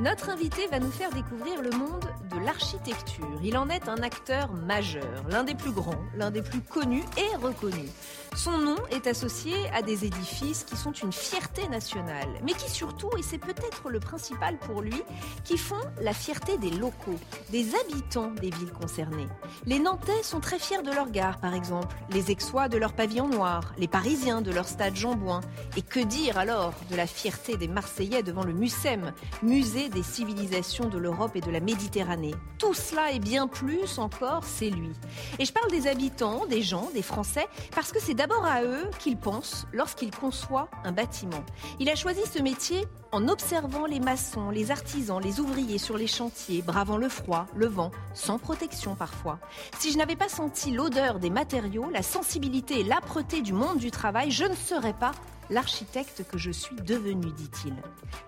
Notre invité va nous faire découvrir le monde l'architecture. Il en est un acteur majeur, l'un des plus grands, l'un des plus connus et reconnus. Son nom est associé à des édifices qui sont une fierté nationale, mais qui surtout, et c'est peut-être le principal pour lui, qui font la fierté des locaux, des habitants des villes concernées. Les Nantais sont très fiers de leur gare, par exemple, les Aixois de leur pavillon noir, les Parisiens de leur stade Jean-Bouin. Et que dire alors de la fierté des Marseillais devant le MUSEM, musée des civilisations de l'Europe et de la Méditerranée? Tout cela et bien plus encore, c'est lui. Et je parle des habitants, des gens, des Français, parce que c'est d'abord à eux qu'il pense lorsqu'il conçoit un bâtiment. Il a choisi ce métier en observant les maçons, les artisans, les ouvriers sur les chantiers, bravant le froid, le vent, sans protection parfois. Si je n'avais pas senti l'odeur des matériaux, la sensibilité et l'âpreté du monde du travail, je ne serais pas l'architecte que je suis devenu, dit-il.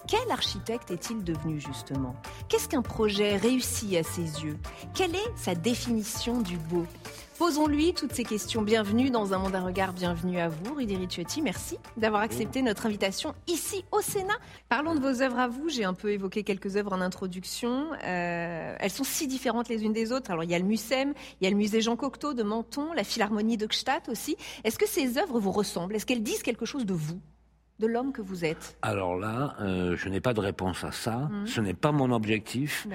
Quel architecte est-il devenu justement? Qu'est-ce qu'un projet réussi à ses yeux? Quelle est sa définition du beau? Posons-lui toutes ces questions. Bienvenue dans un monde à regard. Bienvenue à vous, Rudy Ricciotti. Merci d'avoir accepté notre invitation ici au Sénat. Parlons de vos œuvres à vous. J'ai un peu évoqué quelques œuvres en introduction. Euh, elles sont si différentes les unes des autres. Alors il y a le Mucem, il y a le musée Jean Cocteau de Menton, la Philharmonie de Gstaad aussi. Est-ce que ces œuvres vous ressemblent? Est-ce qu'elles disent quelque chose de vous de l'homme que vous êtes? Alors là, euh, je n'ai pas de réponse à ça. Mhm. Ce n'est pas mon objectif.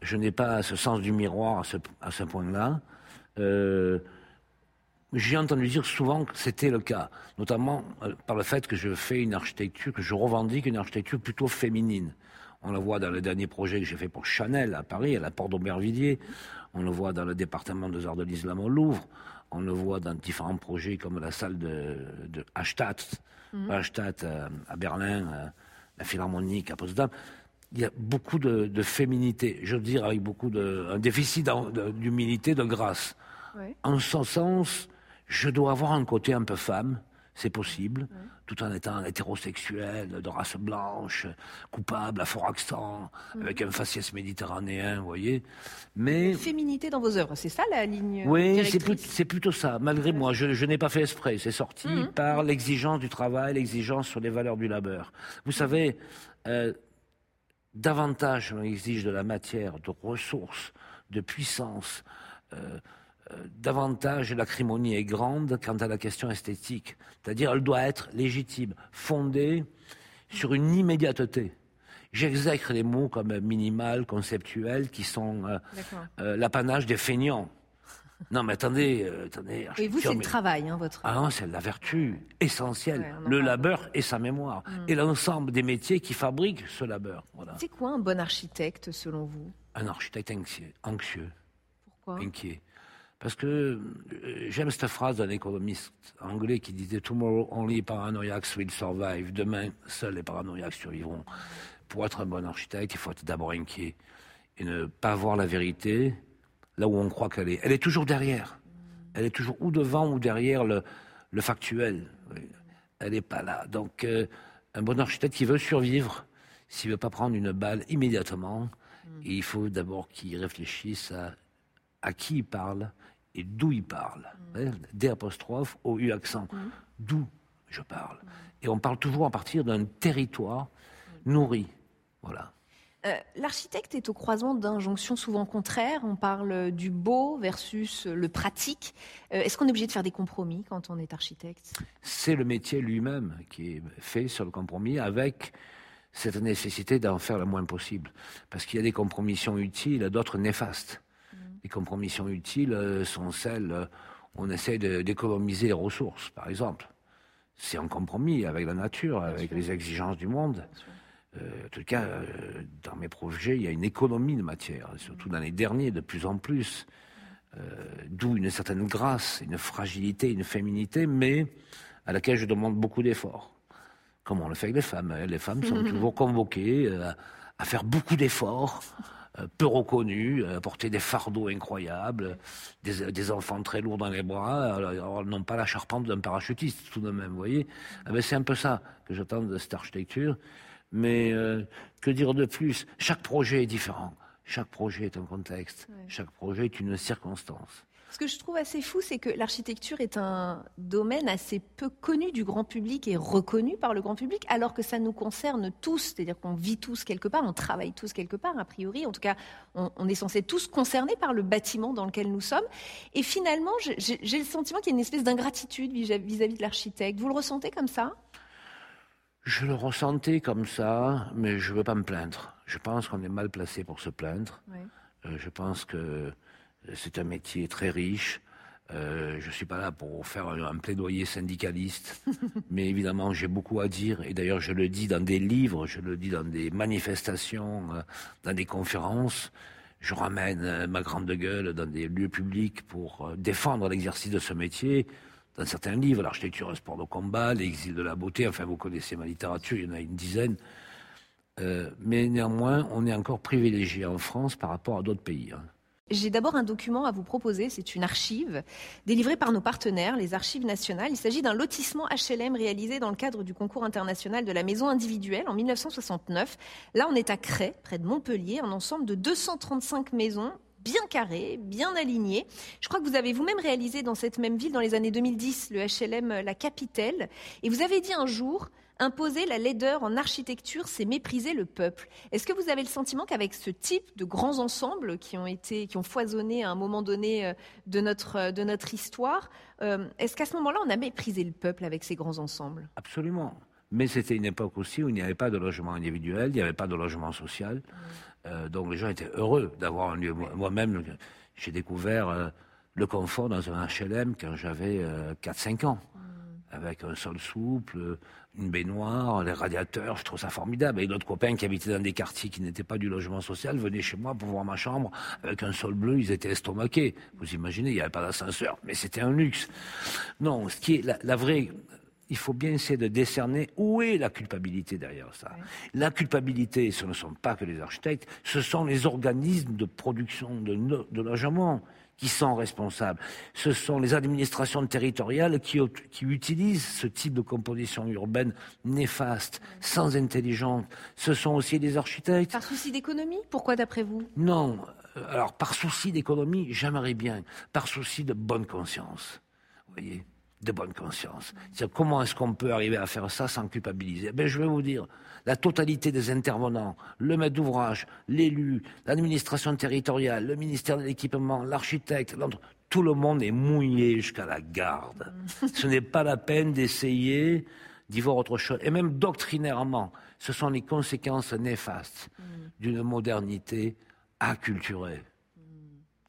Je n'ai pas ce sens du miroir à ce, à ce point-là. Euh, J'ai entendu dire souvent que c'était le cas, notamment euh, par le fait que je fais une architecture, que je revendique une architecture plutôt féminine. On le voit dans le dernier projet que j'ai fait pour Chanel à Paris, à la Porte d'Aubervilliers. On le voit dans le département des arts de l'islam au Louvre. On le voit dans différents projets comme la salle de, de Hallstatt, Hallstatt, euh, à Berlin, euh, la Philharmonique à Potsdam. Il y a beaucoup de, de féminité, je veux dire avec beaucoup de un déficit d'humilité, de grâce. Ouais. En ce sens, je dois avoir un côté un peu femme, c'est possible, tout en étant hétérosexuel, de race blanche, coupable, à fort accent, avec un faciès méditerranéen, vous voyez. Mais Féminité dans vos œuvres, c'est ça la ligne oui, c'est plutôt ça. Malgré moi, je, je n'ai pas fait esprit. C'est sorti Mhm. par l'exigence du travail, l'exigence sur les valeurs du labeur. Vous savez, euh, davantage on exige de la matière, de ressources, de puissance. euh, euh, davantage l'acrimonie est grande quant à la question esthétique. C'est-à-dire, elle doit être légitime, fondée sur une immédiateté. J'exècre les mots comme minimal, conceptuel, qui sont euh, l'apanage des feignants. Non, mais attendez, euh, attendez. Et vous, c'est le travail, hein, votre. Ah non, c'est la vertu essentielle, Ouais, le labeur et sa mémoire, et l'ensemble des métiers qui fabriquent ce labeur. Voilà. C'est quoi un bon architecte selon vous? Un architecte anxieux, anxieux, Pourquoi? Inquiet. Parce que euh, j'aime cette phrase d'un économiste anglais qui disait Tomorrow only paranoiacs will survive. Demain, seuls les paranoïaques survivront. Pour être un bon architecte, il faut être d'abord inquiet et ne pas voir la vérité là où on croit qu'elle est. Elle est toujours derrière. Elle est toujours ou devant ou derrière le, le factuel. Elle n'est pas là. Donc, euh, un bon architecte qui veut survivre, s'il ne veut pas prendre une balle immédiatement, il faut d'abord qu'il réfléchisse à, à qui il parle et d'où il parle. Hein, D apostrophe, OU accent. D'où je parle. Et on parle toujours à partir d'un territoire nourri. Voilà. Euh, L'architecte est au croisement d'injonctions souvent contraires. On parle du beau versus le pratique. Euh, Est-ce qu'on est obligé de faire des compromis quand on est architecte? C'est le métier lui-même qui est fait sur le compromis avec cette nécessité d'en faire le moins possible. Parce qu'il y a des compromissions utiles, d'autres néfastes. Les compromissions utiles euh, sont celles où on essaie d'économiser les ressources, par exemple. C'est un compromis avec la nature, avec les exigences du monde. En tout cas, euh, dans mes projets, il y a une économie de matière, surtout dans les derniers, de plus en plus. Euh, D'où une certaine grâce, une fragilité, une féminité, mais à laquelle je demande beaucoup d'efforts. Comme on le fait avec les femmes. hein. Les femmes sont toujours convoquées euh, à faire beaucoup d'efforts, euh, peu reconnus, à porter des fardeaux incroyables, des, des enfants très lourds dans les bras, alors, n'ont pas la charpente d'un parachutiste tout de même, vous voyez. Ah ben, c'est un peu ça que j'attends de cette architecture. Mais euh, que dire de plus? Chaque projet est différent. Chaque projet est un contexte. Chaque projet est une circonstance. Ce que je trouve assez fou, c'est que l'architecture est un domaine assez peu connu du grand public et reconnu par le grand public, alors que ça nous concerne tous, c'est-à-dire qu'on vit tous quelque part, on travaille tous quelque part, a priori. En tout cas, on, on est censé tous concernés par le bâtiment dans lequel nous sommes. Et finalement, j'ai- le sentiment qu'il y a une espèce d'ingratitude vis- vis-à-vis de l'architecte. Vous le ressentez comme ça? Je le ressentais comme ça, mais je ne veux pas me plaindre. Je pense qu'on est mal placé pour se plaindre. Euh, je pense que c'est un métier très riche. Euh, je ne suis pas là pour faire un, un plaidoyer syndicaliste, mais évidemment j'ai beaucoup à dire. Et d'ailleurs je le dis dans des livres, je le dis dans des manifestations, euh, dans des conférences. Je ramène ma grande gueule dans des lieux publics pour défendre l'exercice de ce métier. Dans certains livres, l'architecture, un sport de combat, l'exil de la beauté, enfin vous connaissez ma littérature, il y en a une dizaine. Euh, mais néanmoins, on est encore privilégié en France par rapport à d'autres pays. hein. J'ai d'abord un document à vous proposer, c'est une archive délivrée par nos partenaires, les archives nationales. Il s'agit d'un lotissement HLM réalisé dans le cadre du concours international de la maison individuelle en 1969. Là, on est à Cray, près de Montpellier, un ensemble de 235 maisons bien carrées, bien alignées. Je crois que vous avez vous-même réalisé dans cette même ville, dans les années 2010, le HLM La Capitelle. Et vous avez dit un jour, imposer la laideur en architecture, c'est mépriser le peuple. Est-ce que vous avez le sentiment qu'avec ce type de grands ensembles qui ont été, qui ont foisonné à un moment donné euh, de notre, euh, de notre histoire, euh, est-ce qu'à ce moment-là, on a méprisé le peuple avec ces grands ensembles? Absolument. Mais c'était une époque aussi où il n'y avait pas de logement individuel, il n'y avait pas de logement social. Euh, donc les gens étaient heureux d'avoir un lieu. Moi- Moi-même, j'ai découvert euh, le confort dans un HLM quand j'avais euh, 4-5 ans. Avec un sol souple, une baignoire, les radiateurs, je trouve ça formidable. Et d'autres copains qui habitaient dans des quartiers qui n'étaient pas du logement social venaient chez moi pour voir ma chambre avec un sol bleu, ils étaient estomaqués. Vous imaginez, il n'y avait pas d'ascenseur, mais c'était un luxe. Non, ce qui est la, la vraie il faut bien essayer de décerner où est la culpabilité derrière ça. La culpabilité, ce ne sont pas que les architectes, ce sont les organismes de production de, no- de logements qui sont responsables. Ce sont les administrations territoriales qui utilisent ce type de composition urbaine néfaste, sans intelligence. Ce sont aussi les architectes. Par souci d'économie Pourquoi d'après vous? Non. Euh, Alors, par souci d'économie, j'aimerais bien. Par souci de bonne conscience. Vous voyez? De bonne conscience. Comment est-ce qu'on peut arriver à faire ça sans culpabiliser? Ben, Je vais vous dire, la totalité des intervenants, le maître d'ouvrage, l'élu, l'administration territoriale, le ministère de l'équipement, l'architecte, tout le monde est mouillé jusqu'à la garde. Ce n'est pas la peine d'essayer d'y voir autre chose. Et même doctrinairement, ce sont les conséquences néfastes d'une modernité acculturée.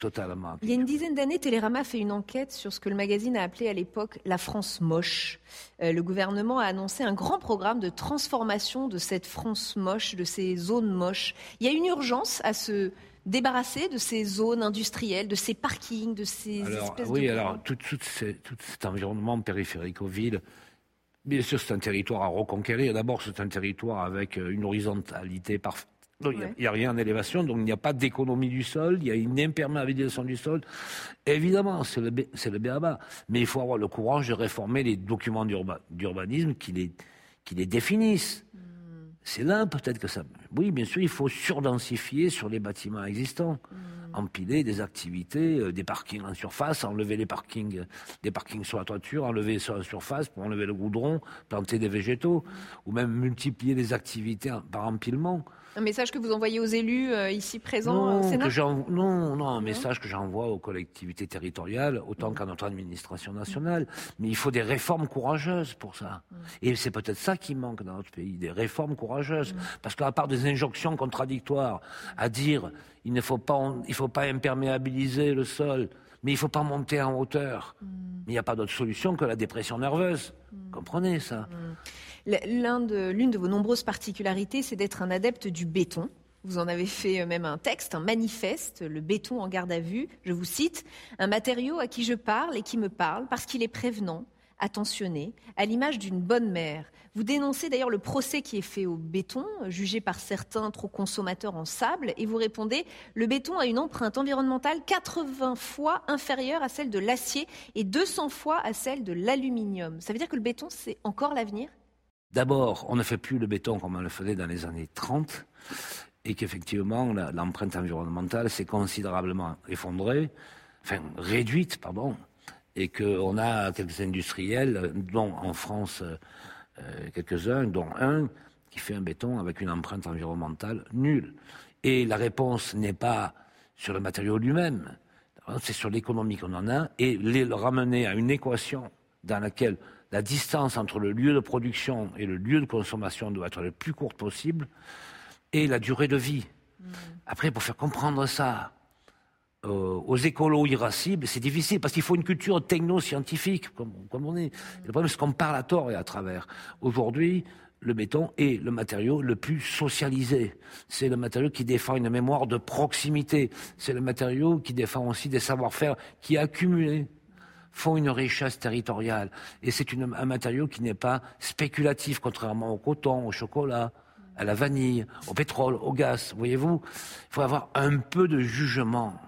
Totalement. Il y a une dizaine d'années, Télérama a fait une enquête sur ce que le magazine a appelé à l'époque la France moche. Euh, le gouvernement a annoncé un grand programme de transformation de cette France moche, de ces zones moches. Il y a une urgence à se débarrasser de ces zones industrielles, de ces parkings, de ces Alors, espèces oui, de... alors tout, tout ces- tout cet environnement périphérique aux villes, bien sûr, c'est un territoire à reconquérir. D'abord, c'est un territoire avec euh, une horizontalité parfaite. Donc, Il n'y a- Ouais. il n'y a, rien en élévation, donc il n'y a pas d'économie du sol, il y a une imperméabilisation du sol. Évidemment, c'est le, le béaba. Mais il faut avoir le courage de réformer les documents d'urba- d'urbanisme qui les, qui les définissent. C'est là peut-être que ça. Oui, bien sûr, il faut surdensifier sur les bâtiments existants, empiler des activités, euh, des parkings en surface, enlever les parkings, euh, des parkings sur la toiture, enlever sur la surface pour enlever le goudron, planter des végétaux, ou même multiplier les activités par empilement. Un message que vous envoyez aux élus euh, ici présents Non, au Sénat que non, non, un message que j'envoie aux collectivités territoriales, autant qu'à notre administration nationale. Mais il faut des réformes courageuses pour ça. Et c'est peut-être ça qui manque dans notre pays, des réformes courageuses. Parce qu'à part des injonctions contradictoires à dire il ne faut pas, il faut pas imperméabiliser le sol, mais il ne faut pas monter en hauteur. Mais il n'y a pas d'autre solution que la dépression nerveuse. Comprenez ça L'une de, l'une de vos nombreuses particularités, c'est d'être un adepte du béton. Vous en avez fait euh, même un texte, un manifeste, le béton en garde à vue. Je vous cite, un matériau à qui je parle et qui me parle parce qu'il est prévenant, attentionné, à l'image d'une bonne mère. Vous dénoncez d'ailleurs le procès qui est fait au béton, jugé par certains trop consommateurs en sable, et vous répondez le béton a une empreinte environnementale 80 fois inférieure à celle de l'acier et 200 fois à celle de l'aluminium. Ça veut dire que le béton, c'est encore l'avenir? D'abord, on ne fait plus le béton comme on le faisait dans les années 30 et qu'effectivement l'empreinte environnementale s'est considérablement effondrée, enfin réduite, pardon, et qu'on a quelques industriels, dont en France euh, quelques-uns, dont un qui fait un béton avec une empreinte environnementale nulle. Et la réponse n'est pas sur le matériau lui-même, c'est sur l'économie qu'on en a, et le ramener à une équation dans laquelle la distance entre le lieu de production et le lieu de consommation doit être le plus courte possible, et la durée de vie. Mm. Après, pour faire comprendre ça euh, aux écolos irascibles, c'est difficile parce qu'il faut une culture techno-scientifique, comme, on est. Le problème, c'est qu'on parle à tort et à travers. Aujourd'hui, le béton est le matériau le plus socialisé. C'est le matériau qui défend une mémoire de proximité. C'est le matériau qui défend aussi des savoir-faire qui accumulés font une richesse territoriale. Et c'est un matériau qui n'est pas spéculatif, contrairement au coton, au chocolat, à la vanille, au pétrole, au gaz. Voyez-vous, il faut avoir un peu de jugement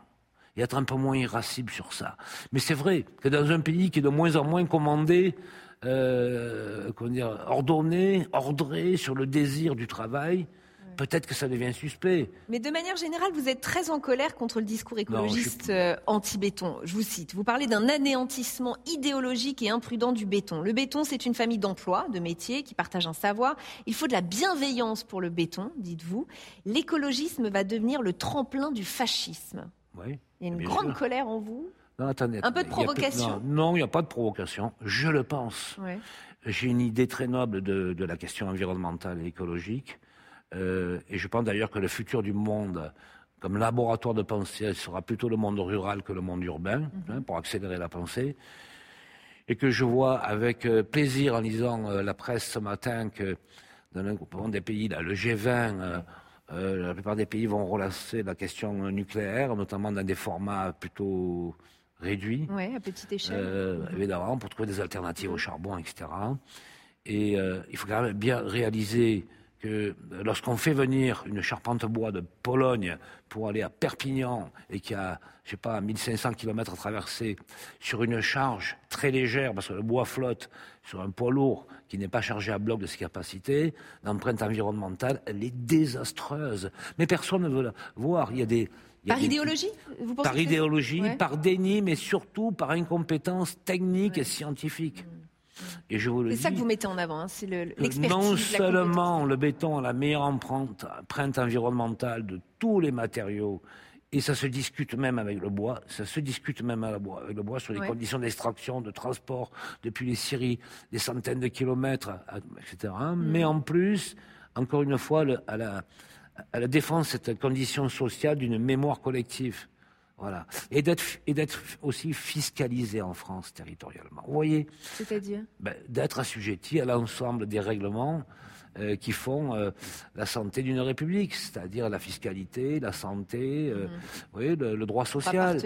et être un peu moins irascible sur ça. Mais c'est vrai que dans un pays qui est de moins en moins commandé, euh, comment dire, ordonné, ordré sur le désir du travail, peut-être que ça devient suspect. Mais de manière générale, vous êtes très en colère contre le discours écologiste euh, anti-béton. Je vous cite, vous parlez d'un anéantissement idéologique et imprudent du béton. Le béton, c'est une famille d'emplois, de métiers qui partagent un savoir. Il faut de la bienveillance pour le béton, dites-vous. L'écologisme va devenir le tremplin du fascisme. Oui. Il y a une grande colère en vous non, attendez, Un peu de provocation Non, il n'y a pas de provocation. Je le pense. J'ai une idée très noble de, de, la question environnementale et écologique. Euh, et je pense d'ailleurs que le futur du monde, comme laboratoire de pensée, sera plutôt le monde rural que le monde urbain, mhm. hein, pour accélérer la pensée. Et que je vois avec euh, plaisir en lisant euh, la presse ce matin que dans un des pays, là, le G20, la plupart des pays vont relancer la question nucléaire, notamment dans des formats plutôt réduits. Oui, à petite échelle. Mhm. Évidemment, pour trouver des alternatives au charbon, etc. Et il faut quand même bien réaliser que lorsqu'on fait venir une charpente bois de Pologne pour aller à Perpignan et qui a, je sais pas, 1500 km à traverser sur une charge très légère, parce que le bois flotte sur un poids lourd qui n'est pas chargé à bloc de ses capacités, l'empreinte environnementale, elle est désastreuse. Mais personne ne veut la voir. Il y a des, par idéologie vous pensez Par idéologie, par déni, mais surtout par incompétence technique et scientifique. Et je vous le C'est ça que vous mettez en avant, hein, c'est l'expertise. Non seulement le béton a la meilleure empreinte, empreinte environnementale de tous les matériaux, et ça se discute même avec le bois, ça se discute même avec le bois, sur les conditions d'extraction, de transport depuis les scieries, des centaines de kilomètres, etc. Mm. Mais en plus, encore une fois, à, la, à la défense cette condition sociale d'une mémoire collective. Voilà. Et d'être, et d'être aussi fiscalisé en France territorialement. Vous voyez? C'est-à-dire? Ben, D'être assujetti à l'ensemble des règlements euh, qui font euh, la santé d'une république, c'est-à-dire la fiscalité, la santé, euh, mhm. le, droit social.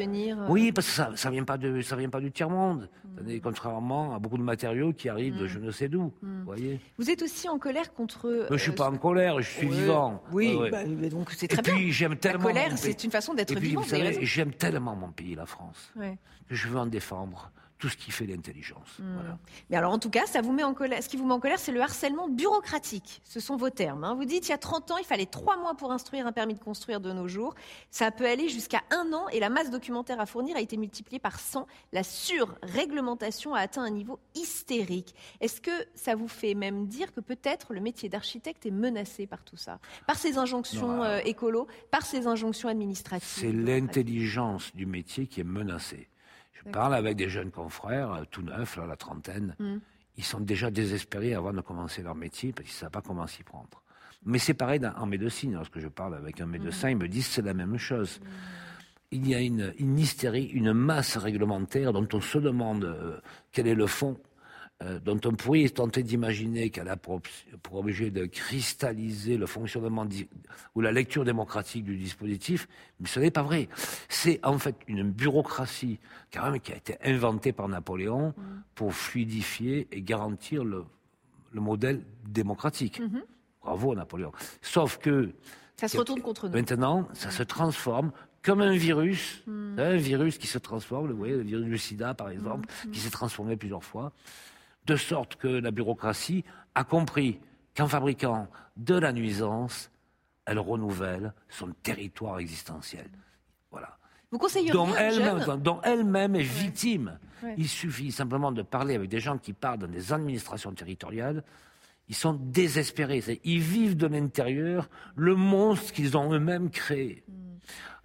Oui, parce que ça, ça vient pas de, ça vient pas du tiers monde. Mhm. Contrairement à beaucoup de matériaux qui arrivent de mhm. je ne sais d'où. Voyez. Vous êtes aussi en colère contre. je suis pas en colère, je suis vivant. Oui, bah, donc c'est très Et puis j'aime tellement. La colère, c'est une façon d'être vivant. Vous savez, j'aime tellement mon pays, la France, que je veux en défendre tout ce qui fait l'intelligence. Hmm. Mais alors, en tout cas, ça vous met en colère. Ce qui vous met en colère, c'est le harcèlement bureaucratique. Ce sont vos termes. Hein. Vous dites, il y a 30 ans, il fallait 3 mois pour instruire un permis de construire de nos jours. Ça peut aller jusqu'à un an et la masse documentaire à fournir a été multipliée par 100. La surréglementation a atteint un niveau hystérique. Est-ce que ça vous fait même dire que peut-être le métier d'architecte est menacé par tout ça? Par ces injonctions euh, écolo, par ces injonctions administratives C'est l'intelligence du métier qui est menacée. Je parle avec des jeunes confrères, euh, tout neufs, à la trentaine. Mm. Ils sont déjà désespérés avant de commencer leur métier parce qu'ils ne savent pas comment s'y prendre. Mais c'est pareil en médecine. Lorsque je parle avec un médecin, ils me disent c'est la même chose. Il y a une, une hystérie, une masse réglementaire dont on se demande euh, quel est le fond, dont on pourrait tenter d'imaginer qu'elle a pour, ob- pour objet de cristalliser le fonctionnement ou la lecture démocratique du dispositif, mais ce n'est pas vrai. C'est en fait une bureaucratie quand même qui a été inventée par Napoléon pour fluidifier et garantir le, le modèle démocratique. Bravo Napoléon. Sauf que Ça se retourne contre nous. Maintenant, ça se transforme comme un virus, un virus qui se transforme, vous voyez, le virus du sida par exemple, qui s'est transformé plusieurs fois, de sorte que la bureaucratie a compris qu'en fabriquant de la nuisance, elle renouvelle son territoire existentiel. Voilà. Vous conseilleriez Dont elle-même, dont elle-même est victime. Ouais. Il suffit simplement de parler avec des gens qui parlent dans des administrations territoriales. Ils sont désespérés. Ils vivent de l'intérieur le monstre qu'ils ont eux-mêmes créé. Mm.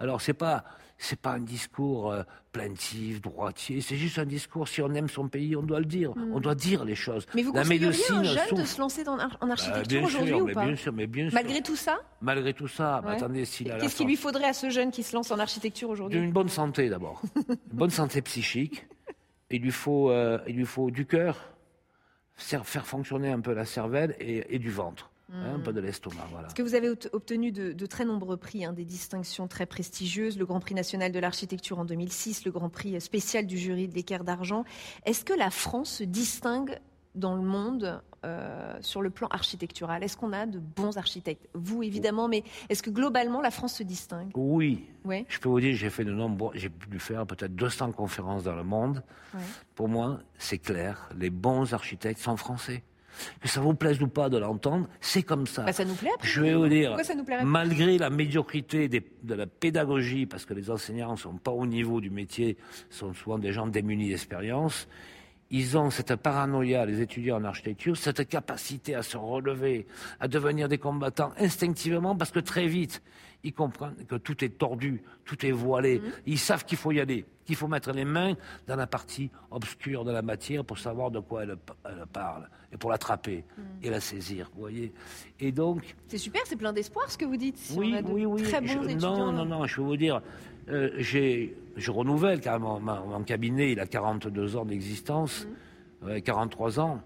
Alors c'est pas c'est pas un discours euh, plaintif, droitier. C'est juste un discours. Si on aime son pays, on doit le dire. On doit dire les choses. Mais vous La médecine aux jeunes de souffre. se lancer dans, en Bah, architecture aujourd'hui ou pas bien sûr, mais bien sûr. Malgré tout ça Malgré tout ça, bah, Ouais. attendez, s'il a la Qu'est-ce qu'il lui faudrait à ce jeune qui se lance en architecture aujourd'hui Une bonne santé d'abord. Une bonne santé psychique. Il lui faut, euh, il lui faut du cœur, faire faire fonctionner un peu la cervelle et, et du ventre. Hein, un peu de l'estomac, voilà. Parce que vous avez obtenu de, de très nombreux prix, hein, des distinctions très prestigieuses, le Grand Prix national de l'architecture en 2006, le Grand Prix spécial du jury de l'équerre d'argent. Est-ce que la France se distingue dans le monde euh, sur le plan architectural? Est-ce qu'on a de bons architectes? Vous, évidemment, mais est-ce que globalement, la France se distingue? Oui, Oui. je peux vous dire, j'ai fait de nombreux, j'ai pu faire peut-être 200 conférences dans le monde. Ouais. Pour moi, c'est clair, les bons architectes sont français. Que ça vous plaise ou pas de l'entendre, c'est comme ça. Bah, ça nous plaît après. Je vais vous dire, ça nous malgré la médiocrité des- de la pédagogie, parce que les enseignants ne sont pas au niveau du métier, sont souvent des gens démunis d'expérience, ils ont cette paranoïa, les étudiants en architecture, cette capacité à se relever, à devenir des combattants instinctivement, parce que très vite, ils comprennent que tout est tordu, tout est voilé. Mhm. Ils savent qu'il faut y aller, qu'il faut mettre les mains dans la partie obscure de la matière pour savoir de quoi elle, elle parle, et pour l'attraper Mhm. et la saisir, vous voyez. Et donc, C'est super, c'est plein d'espoir ce que vous dites. Si oui, on a de oui, oui. Très bons Je- étudiants. non, non, non, je vais vous dire, euh, j'ai, je renouvelle carrément mon cabinet, il a 42 ans d'existence, Mhm. ouais, 43 ans.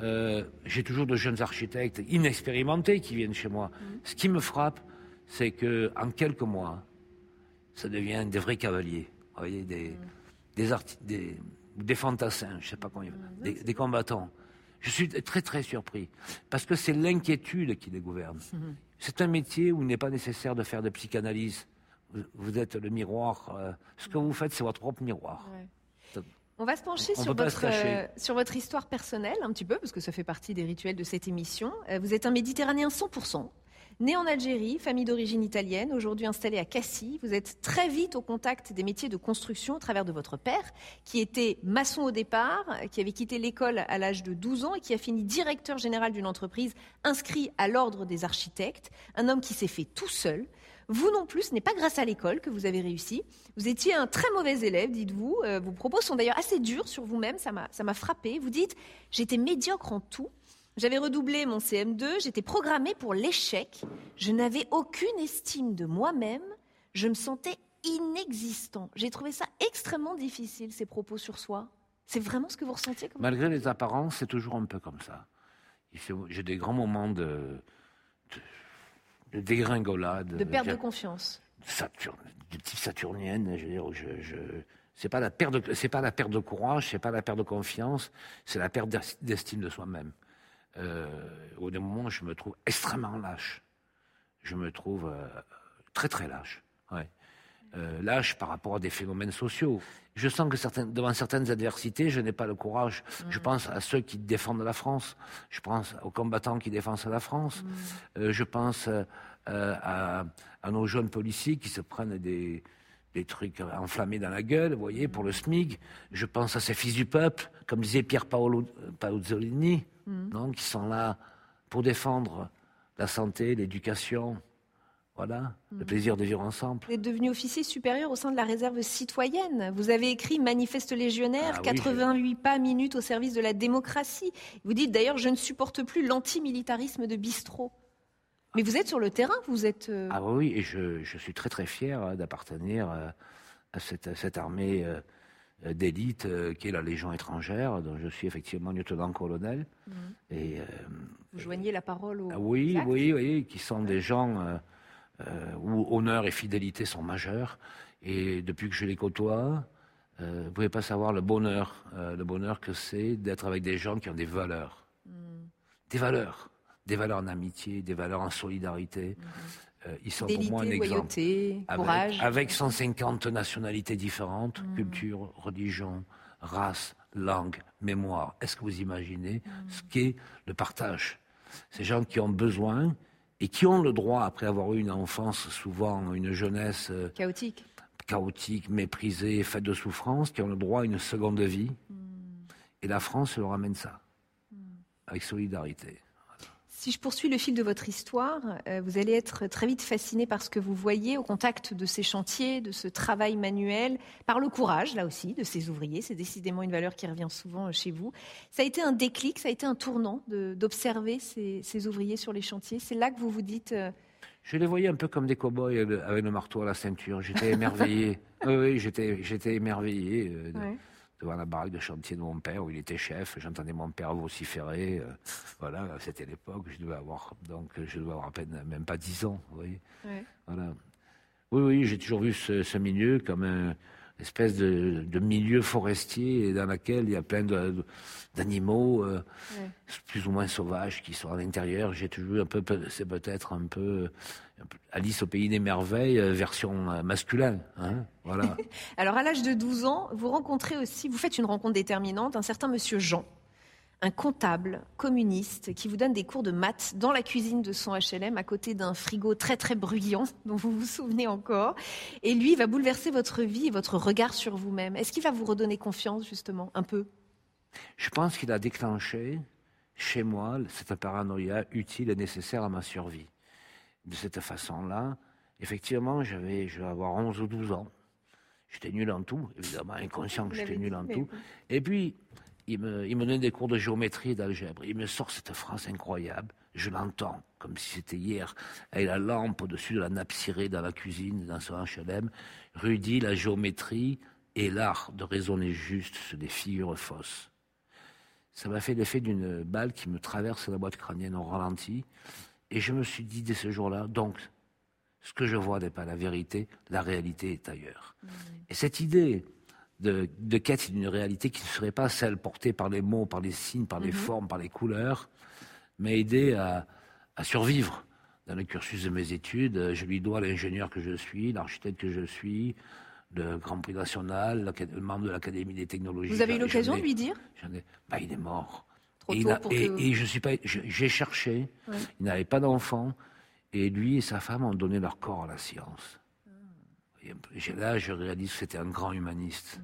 Euh, j'ai toujours de jeunes architectes inexpérimentés qui viennent chez moi. Mhm. Ce qui me frappe, c'est que en quelques mois, ça devient des vrais cavaliers, vous voyez, des, Mhm. des, des, des fantassins, je sais pas comment, ils- Mhm. des, des combattants. Je suis très très surpris parce que c'est l'inquiétude qui les gouverne. Mhm. C'est un métier où il n'est pas nécessaire de faire de psychanalyse. Vous, vous êtes le miroir. euh, ce que vous faites, c'est votre propre miroir. Ouais. On va se pencher On sur votre, euh, sur votre histoire personnelle un petit peu, parce que ça fait partie des rituels de cette émission. Euh, vous êtes un Méditerranéen 100%, né en Algérie, famille d'origine italienne, aujourd'hui installé à Cassis. Vous êtes très vite au contact des métiers de construction au travers de votre père, qui était maçon au départ, qui avait quitté l'école à l'âge de 12 ans et qui a fini directeur général d'une entreprise inscrit à l'ordre des architectes. Un homme qui s'est fait tout seul. Vous non plus, ce n'est pas grâce à l'école que vous avez réussi. Vous étiez un très mauvais élève, dites-vous. Euh, vos propos sont d'ailleurs assez durs sur vous-même, ça m'a frappé. Vous dites J'étais médiocre en tout. J'avais redoublé mon CM2, j'étais programmé pour l'échec. Je n'avais aucune estime de moi-même. Je me sentais inexistant. J'ai trouvé ça extrêmement difficile, ces propos sur soi. C'est vraiment ce que vous ressentiez comme... Malgré les apparences, c'est toujours un peu comme ça. J'ai des grands moments de, de, de dégringolade. de perte de confiance Saturne, de type saturnienne. Je veux dire, je, je, c'est pas la perte de, c'est pas la perte de courage, c'est pas la perte de confiance, c'est la perte d'es- d'estime de soi-même. Euh, au des moments, je me trouve extrêmement lâche. Je me trouve euh, très très lâche. Ouais. Euh, lâche par rapport à des phénomènes sociaux. Je sens que certaines, devant certaines adversités, je n'ai pas le courage. Je pense à ceux qui défendent la France. Je pense aux combattants qui défendent la France. Euh, je pense euh, à, à nos jeunes policiers qui se prennent des, des trucs enflammés dans la gueule, vous voyez, pour le SMIG. Je pense à ces fils du peuple, comme disait Pierre Paolo Paolini, non, qui sont là pour défendre la santé, l'éducation, voilà, le plaisir de vivre ensemble. Vous êtes devenu officier supérieur au sein de la réserve citoyenne. Vous avez écrit Manifeste légionnaire, Ah oui, 88 pas minutes au service de la démocratie. Vous dites d'ailleurs, je ne supporte plus l'antimilitarisme de bistrot. Mais vous êtes sur le terrain, vous êtes. euh, Ah oui, et je, je suis très très fier hein, d'appartenir euh, à cette, à cette armée euh, d'élite euh, qui est la Légion étrangère, dont je suis effectivement lieutenant-colonel. Et euh, vous joignez la parole au. ah oui, aux actes. oui, oui, qui sont des gens euh, où honneur et fidélité sont majeurs. Et depuis que je les côtoie, vous pouvez pas savoir le bonheur, le bonheur que c'est d'être avec des gens qui ont des valeurs, des valeurs, des valeurs en amitié, des valeurs en solidarité. Euh, ils sont pour moi un exemple. loyauté, Avec, courage. avec 150 nationalités différentes, culture, religion, race, langue, mémoire. Est-ce que vous imaginez ce qu'est le partage? Ces gens qui ont besoin et qui ont le droit, après avoir eu une enfance, souvent une jeunesse euh, Chaotique. chaotique, méprisée, faite de souffrance, qui ont le droit à une seconde vie. Et la France leur amène ça, avec solidarité. Si je poursuis le fil de votre histoire, euh, vous allez être très vite fasciné par ce que vous voyez au contact de ces chantiers, de ce travail manuel, par le courage, là aussi, de ces ouvriers. C'est décidément une valeur qui revient souvent euh, chez vous. Ça a été un déclic, ça a été un tournant d'observer ces, ces ouvriers sur les chantiers. C'est là que vous vous dites, euh, Je les voyais un peu comme des cow-boys avec le- marteau à la ceinture. J'étais émerveillé. oui, j'étais, émerveillé de- Ouais. Devant la baraque de chantier de mon père où il était chef. J'entendais mon père vociférer. euh, voilà, c'était l'époque. Je devais avoir donc je devais avoir à peine même pas 10 ans. Vous voyez. Ouais. Voilà. Oui, oui, j'ai toujours vu ce, ce milieu comme un espèce de, de milieu forestier dans lequel il y a plein d'animaux euh, Ouais. plus ou moins sauvages qui sont à l'intérieur. J'ai toujours un peu, c'est peut-être un peu, un peu Alice au pays des merveilles euh, version euh, masculin. Hein voilà. Alors, à l'âge de 12 ans, vous rencontrez aussi, vous faites une rencontre déterminante, un certain monsieur Jean, un comptable communiste qui vous donne des cours de maths dans la cuisine de son HLM à côté d'un frigo très très bruyant dont vous vous souvenez encore. Et lui, il va bouleverser votre vie et votre regard sur vous-même. Est-ce qu'il va vous redonner confiance, justement, un peu? Je pense qu'il a déclenché chez moi cette paranoïa utile et nécessaire à ma survie. De cette façon-là, effectivement, j'avais, je vais avoir 11 ou 12 ans. J'étais nul en tout, évidemment, inconscient que j'étais nul en tout. Et puis, il me, il me donne des cours de géométrie et d'algèbre. Il me sort cette phrase incroyable. Je l'entends, comme si c'était hier, avec la lampe au-dessus de la nappe cirée dans la cuisine, dans son HLM. Rudy, la géométrie et l'art de raisonner juste sur des figures fausses. Ça m'a fait l'effet d'une balle qui me traverse la boîte crânienne au ralenti. Et je me suis dit dès ce jour-là, donc, ce que je vois n'est pas la vérité, la réalité est ailleurs. Et cette idée de, de quête d'une réalité qui ne serait pas celle portée par les mots, par les signes, par les formes, par les couleurs, m'a aidé à, à survivre dans le cursus de mes études. Je lui dois l'ingénieur que je suis, l'architecte que je suis, le Grand Prix national, le membre de l'Académie des technologies. Vous avez eu l'occasion de lui dire? ai- bah, il est mort. Trop et, il tôt a- pour et- que- et je suis pas, j'ai cherché. Il n'avait pas d'enfant. Et lui et sa femme ont donné leur corps à la science. Et là, je réalise que c'était un grand humaniste.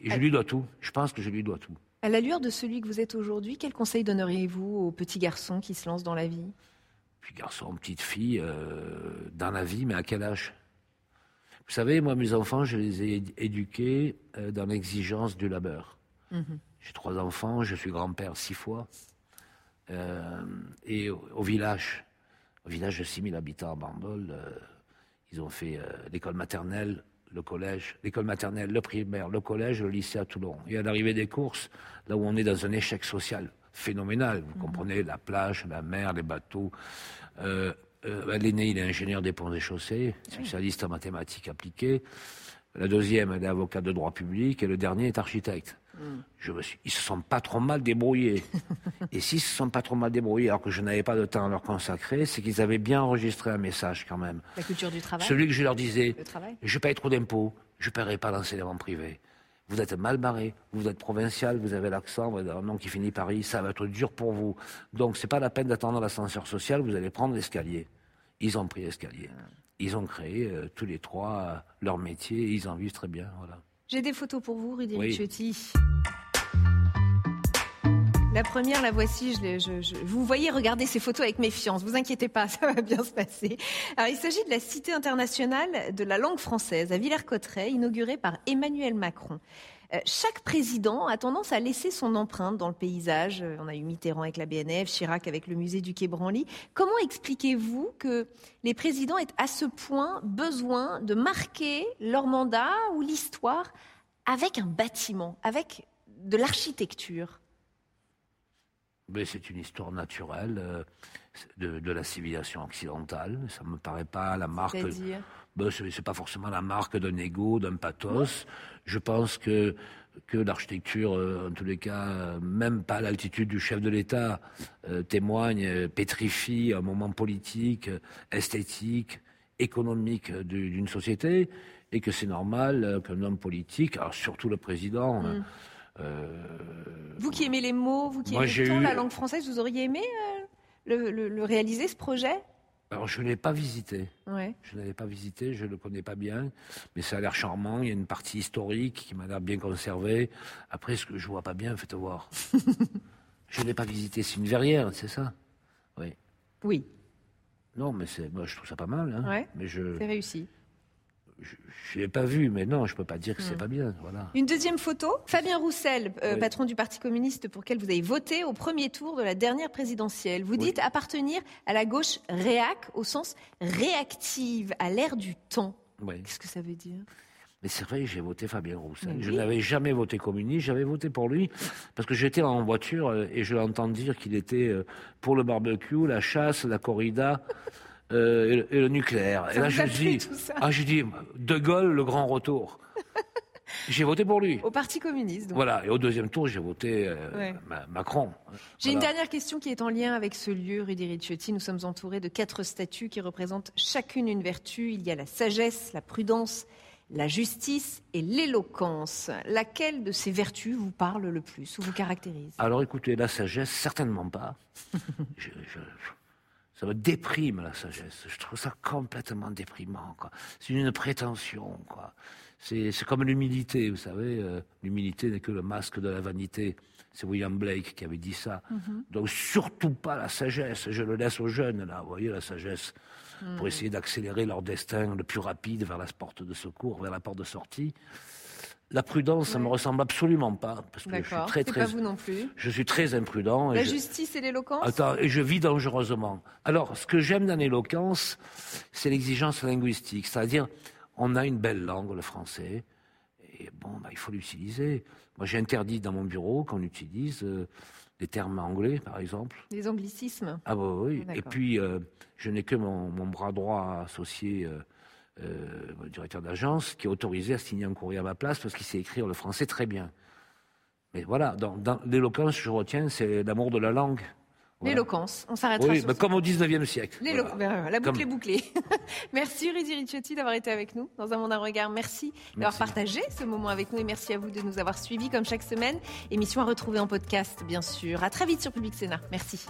Et je lui dois tout. Je pense que je lui dois tout. À la lueur de celui que vous êtes aujourd'hui, quel conseil donneriez-vous aux petits garçons qui se lancent dans la vie? Puis garçon, petite fille, euh, dans la vie, mais à quel âge? Vous savez, moi, mes enfants, je les ai éd- éduqués euh, dans l'exigence du labeur. J'ai trois enfants, je suis grand-père six fois. Euh, et au, au village, au village de 6000 habitants à Bandol, euh, ils ont fait euh, l'école maternelle, le collège, l'école maternelle, le primaire, le collège, le lycée à Toulon. Et à l'arrivée des courses, là où on est dans un échec social phénoménal, vous comprenez, la plage, la mer, les bateaux. Euh, L'aîné, il est ingénieur des ponts et chaussées, spécialiste en mathématiques appliquées. La deuxième, elle est avocate de droit public. Et le dernier est architecte. Je me suis... Ils se sont pas trop mal débrouillés. et s'ils se sont pas trop mal débrouillés, alors que je n'avais pas de temps à leur consacrer, c'est qu'ils avaient bien enregistré un message quand même. La culture du travail Celui que je leur disais, je paye trop d'impôts, je ne paierai pas l'enseignement privé. Vous êtes mal barré, vous êtes provincial, vous avez l'accent, vous avez un nom qui finit par I, ça va être dur pour vous. Donc c'est pas la peine d'attendre l'ascenseur social, vous allez prendre l'escalier. Ils ont pris l'escalier. Ils ont créé euh, tous les trois euh, leur métier et ils en vivent très bien. Voilà. J'ai des photos pour vous, Rudy Oui. La première, la voici. Je, l'ai- je- je- vous voyez regarder ces photos avec méfiance. Vous inquiétez pas, ça va bien se passer. Alors, il s'agit de la Cité internationale de la langue française à Villers-Cotterêts, inaugurée par Emmanuel Macron. Euh, chaque président a tendance à laisser son empreinte dans le paysage. Euh, On a eu Mitterrand avec la BNF, Chirac avec le musée du Quai Branly. Comment expliquez-vous que les présidents aient à ce point besoin de marquer leur mandat ou l'histoire avec un bâtiment, avec de l'architecture? Mais c'est une histoire naturelle euh, de, de la civilisation occidentale. Ça me paraît pas la marque. Ben, c'est c'est pas forcément la marque d'un ego, d'un pathos. Je pense que que l'architecture, euh, en tous les cas, euh, même pas l'altitude du chef de l'État, euh, témoigne, pétrifie un moment politique, esthétique, économique du- d'une société, et que c'est normal qu'un homme politique, alors surtout le président, Mm. euh, Vous qui aimez les mots, vous qui aimez tant eu- la langue française, vous auriez aimé euh, le, le- le réaliser, ce projet? Alors je ne l'ai pas visité. ouais. Je ne l'avais pas visité, je ne le connais pas bien, mais ça a l'air charmant. Il y a une partie historique qui m'a l'air bien conservée. Après, ce que je vois pas bien, faites voir. je ne l'ai pas visité, c'est une verrière, c'est ça? Oui. Oui, Non, mais c'est, moi, je trouve ça pas mal. Hein. Ouais. Mais je c'est réussi. Je l'ai pas vu, mais non, je peux pas dire que c'est pas bien. Voilà. Une deuxième photo, Fabien Roussel, euh, Oui. patron du Parti communiste pour lequel vous avez voté au premier tour de la dernière présidentielle. Vous dites appartenir à la gauche réac au sens réactive, à l'ère du temps. Oui. Qu'est-ce que ça veut dire? Mais c'est vrai, j'ai voté Fabien Roussel. Je n'avais jamais voté communiste, j'avais voté pour lui parce que j'étais en voiture euh, et je l'entends dire qu'il était euh, pour le barbecue, la chasse, la corrida euh, et, le, et le nucléaire. et là, je dis, ah, je dis, De Gaulle, le grand retour. j'ai voté pour lui. Au Parti communiste. donc. Voilà. Et au deuxième tour, j'ai voté euh, Ouais. Ma- Macron. J'ai une dernière question qui est en lien avec ce lieu, Rudy Ricciotti. Nous sommes entourés de quatre statues qui représentent chacune une vertu. Il y a la sagesse, la prudence, la justice et l'éloquence. Laquelle de ces vertus vous parle le plus ou vous caractérise? Alors écoutez, la sagesse, certainement pas. Je- je- ça me déprime la sagesse. Je trouve ça complètement déprimant. C'est une prétention. quoi. C'est comme l'humilité, vous savez. euh, l'humilité n'est que le masque de la vanité. C'est William Blake qui avait dit ça. Donc surtout pas la sagesse. Je le laisse aux jeunes, là. Vous voyez, la sagesse. Pour essayer d'accélérer leur destin le plus rapide vers la porte de secours, vers la porte de sortie. La prudence, ça me ressemble absolument pas. Parce que je suis très, très, pas vous non plus. je suis très imprudent. et La je- justice et l'éloquence Attends, et je vis dangereusement. Alors, ce que j'aime dans l'éloquence, c'est l'exigence linguistique. C'est-à-dire, on a une belle langue, le français, et bon, bah, il faut l'utiliser. Moi, j'ai interdit dans mon bureau qu'on utilise euh, des termes anglais, par exemple. Les anglicismes Ah bah oui. D'accord. Et puis, euh, je n'ai que mon, mon bras droit associé, euh, euh, directeur d'agence, qui est autorisé à signer un courrier à ma place parce qu'il sait écrire le français très bien. Mais voilà, dans, dans l'éloquence, je retiens, c'est l'amour de la langue. Voilà. L'éloquence. On s'arrêtera Oui, sur mais ce comme au 19e siècle. Voilà. ben, la boucle Comme- est bouclée. merci Rudy Ricciotti d'avoir été avec nous dans un monde à regard. Merci d'avoir Merci. partagé ce moment avec nous et merci à vous de nous avoir suivis comme chaque semaine. Émission à retrouver en podcast, bien sûr. À très vite sur Public Sénat. Merci.